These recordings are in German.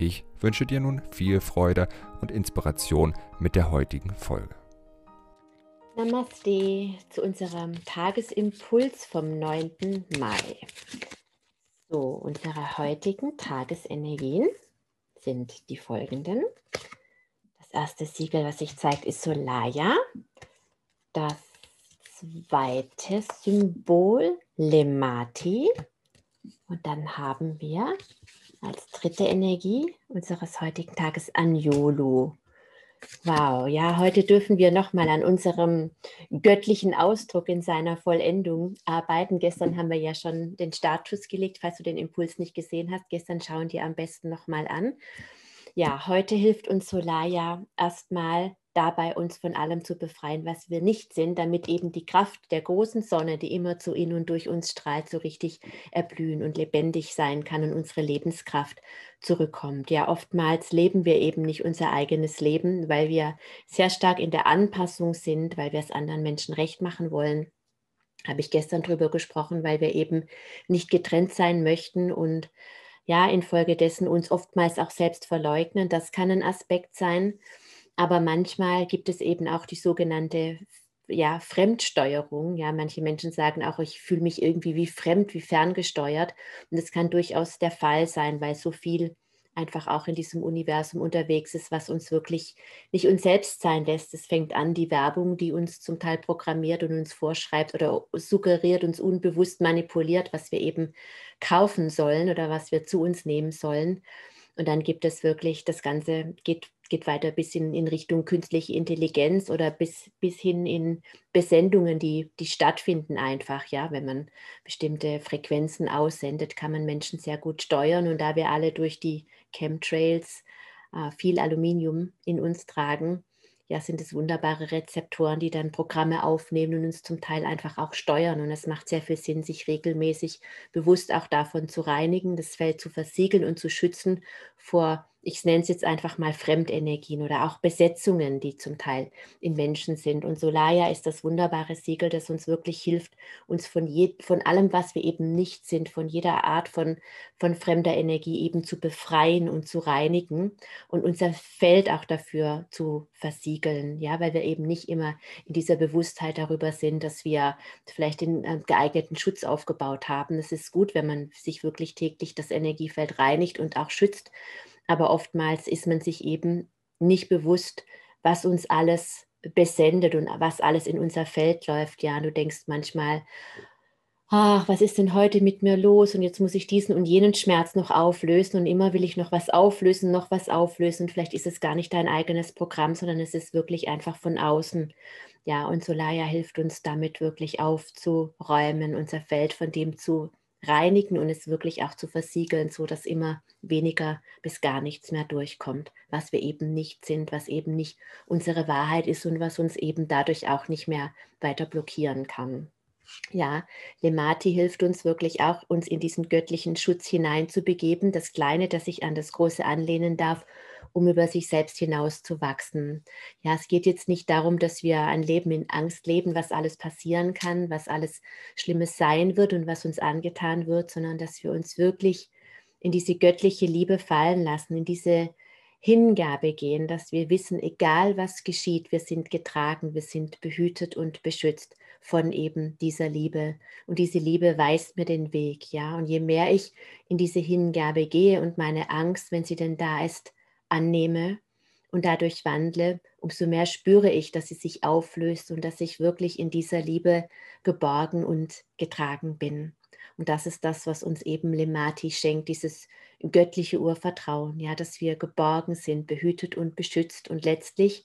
Ich wünsche dir nun viel Freude und Inspiration mit der heutigen Folge. Namaste zu unserem Tagesimpuls vom 9. Mai. So, unsere heutigen Tagesenergien sind die folgenden. Das erste Siegel, was sich zeigt, ist Solaya. Das zweite Symbol Lemati. Und dann haben wir als dritte Energie unseres heutigen Tages Anjolo. Wow, ja, heute dürfen wir nochmal an unserem göttlichen Ausdruck in seiner Vollendung arbeiten. Gestern haben wir ja schon den Status gelegt, falls du den Impuls nicht gesehen hast. Gestern schauen dir am besten nochmal an. Ja, heute hilft uns Solaya erstmal dabei, uns von allem zu befreien, was wir nicht sind, damit eben die Kraft der großen Sonne, die immer zu in und durch uns strahlt, so richtig erblühen und lebendig sein kann und unsere Lebenskraft zurückkommt. Ja, oftmals leben wir eben nicht unser eigenes Leben, weil wir sehr stark in der Anpassung sind, weil wir es anderen Menschen recht machen wollen. Habe ich gestern drüber gesprochen, weil wir eben nicht getrennt sein möchten und ja, infolgedessen uns oftmals auch selbst verleugnen. Das kann ein Aspekt sein. Aber manchmal gibt es eben auch die sogenannte ja, Fremdsteuerung. Ja, manche Menschen sagen auch, ich fühle mich irgendwie wie fremd, wie ferngesteuert. Und das kann durchaus der Fall sein, weil so viel einfach auch in diesem Universum unterwegs ist, was uns wirklich nicht uns selbst sein lässt. Es fängt an, die Werbung, die uns zum Teil programmiert und uns vorschreibt oder suggeriert, uns unbewusst manipuliert, was wir eben kaufen sollen oder was wir zu uns nehmen sollen. Und dann gibt es wirklich, das Ganze geht geht weiter bis in, in Richtung künstliche Intelligenz oder bis, bis hin in Besendungen, die, die stattfinden einfach. Ja, wenn man bestimmte Frequenzen aussendet, kann man Menschen sehr gut steuern. Und da wir alle durch die Chemtrails äh, viel Aluminium in uns tragen, ja, sind es wunderbare Rezeptoren, die dann Programme aufnehmen und uns zum Teil einfach auch steuern. Und es macht sehr viel Sinn, sich regelmäßig bewusst auch davon zu reinigen, das Feld zu versiegeln und zu schützen vor ich nenne es jetzt einfach mal Fremdenergien oder auch Besetzungen, die zum Teil in Menschen sind. Und Solaya ist das wunderbare Siegel, das uns wirklich hilft, uns von, je, von allem, was wir eben nicht sind, von jeder Art von, von fremder Energie eben zu befreien und zu reinigen und unser Feld auch dafür zu versiegeln. Ja, weil wir eben nicht immer in dieser Bewusstheit darüber sind, dass wir vielleicht den äh, geeigneten Schutz aufgebaut haben. Es ist gut, wenn man sich wirklich täglich das Energiefeld reinigt und auch schützt aber oftmals ist man sich eben nicht bewusst, was uns alles besendet und was alles in unser Feld läuft. Ja, du denkst manchmal, ach, was ist denn heute mit mir los? Und jetzt muss ich diesen und jenen Schmerz noch auflösen und immer will ich noch was auflösen, noch was auflösen. Und vielleicht ist es gar nicht dein eigenes Programm, sondern es ist wirklich einfach von außen. Ja, und Solaya hilft uns damit wirklich aufzuräumen, unser Feld von dem zu reinigen und es wirklich auch zu versiegeln, so dass immer weniger bis gar nichts mehr durchkommt, was wir eben nicht sind, was eben nicht unsere Wahrheit ist und was uns eben dadurch auch nicht mehr weiter blockieren kann. Ja, Lemati hilft uns wirklich auch, uns in diesen göttlichen Schutz hineinzubegeben, das Kleine, das sich an das Große anlehnen darf um über sich selbst hinaus zu wachsen. Ja, es geht jetzt nicht darum, dass wir ein Leben in Angst leben, was alles passieren kann, was alles Schlimmes sein wird und was uns angetan wird, sondern dass wir uns wirklich in diese göttliche Liebe fallen lassen, in diese Hingabe gehen, dass wir wissen, egal was geschieht, wir sind getragen, wir sind behütet und beschützt von eben dieser Liebe. Und diese Liebe weist mir den Weg, ja. Und je mehr ich in diese Hingabe gehe und meine Angst, wenn sie denn da ist, annehme und dadurch wandle, umso mehr spüre ich, dass sie sich auflöst und dass ich wirklich in dieser Liebe geborgen und getragen bin. Und das ist das, was uns eben Lemati schenkt, dieses göttliche Urvertrauen, ja, dass wir geborgen sind, behütet und beschützt und letztlich,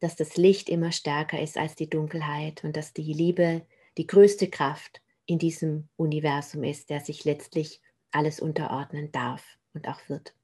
dass das Licht immer stärker ist als die Dunkelheit und dass die Liebe die größte Kraft in diesem Universum ist, der sich letztlich alles unterordnen darf und auch wird.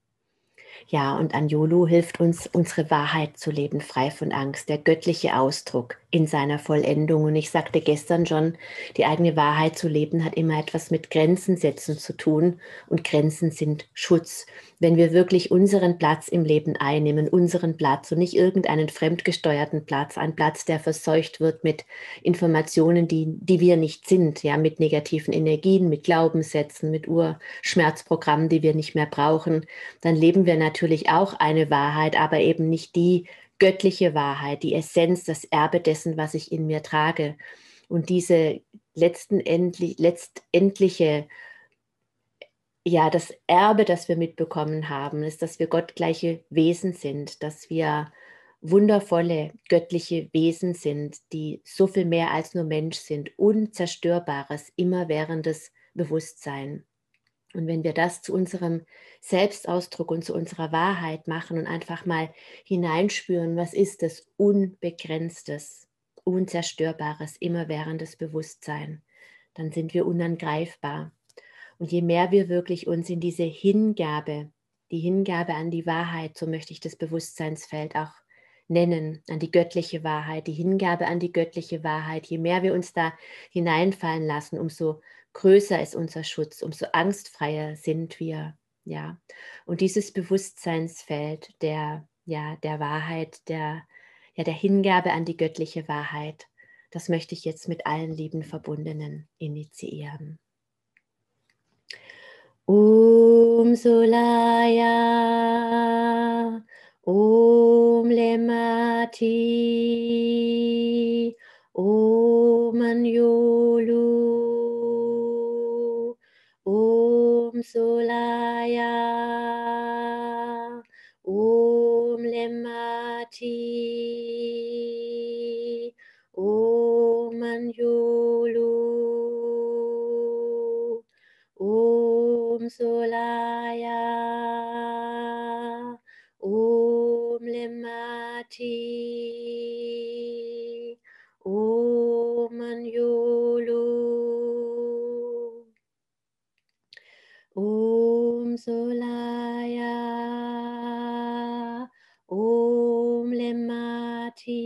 Ja, und Anjulu hilft uns, unsere Wahrheit zu leben, frei von Angst, der göttliche Ausdruck in seiner Vollendung. Und ich sagte gestern schon, die eigene Wahrheit zu leben hat immer etwas mit Grenzen setzen zu tun. Und Grenzen sind Schutz. Wenn wir wirklich unseren Platz im Leben einnehmen, unseren Platz und nicht irgendeinen fremdgesteuerten Platz, einen Platz, der verseucht wird mit Informationen, die, die wir nicht sind, ja, mit negativen Energien, mit Glaubenssätzen, mit Urschmerzprogrammen, die wir nicht mehr brauchen, dann leben wir natürlich auch eine Wahrheit, aber eben nicht die göttliche Wahrheit, die Essenz, das Erbe dessen, was ich in mir trage. Und diese letzten endlich, letztendliche, ja, das Erbe, das wir mitbekommen haben, ist, dass wir gottgleiche Wesen sind, dass wir wundervolle göttliche Wesen sind, die so viel mehr als nur Mensch sind, unzerstörbares, immerwährendes Bewusstsein. Und wenn wir das zu unserem Selbstausdruck und zu unserer Wahrheit machen und einfach mal hineinspüren, was ist das Unbegrenztes, Unzerstörbares, immerwährendes Bewusstsein, dann sind wir unangreifbar. Und je mehr wir wirklich uns in diese Hingabe, die Hingabe an die Wahrheit, so möchte ich das Bewusstseinsfeld auch nennen, an die göttliche Wahrheit, die Hingabe an die göttliche Wahrheit, je mehr wir uns da hineinfallen lassen, umso größer ist unser Schutz, umso angstfreier sind wir. Ja, und dieses Bewusstseinsfeld der, ja, der Wahrheit, der, ja, der Hingabe an die göttliche Wahrheit, das möchte ich jetzt mit allen lieben Verbundenen initiieren. Om Solaya, Om Lemati, Om Anjolu. Solaya Om Lemati Om Anjulu. Om Solaya Om Lemati Solaya Om Lemati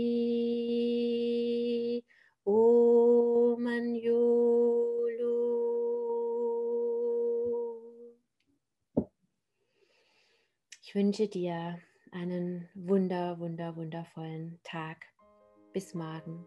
Om Anjulu Ich wünsche dir einen wunder, wunder, wundervollen Tag. Bis morgen.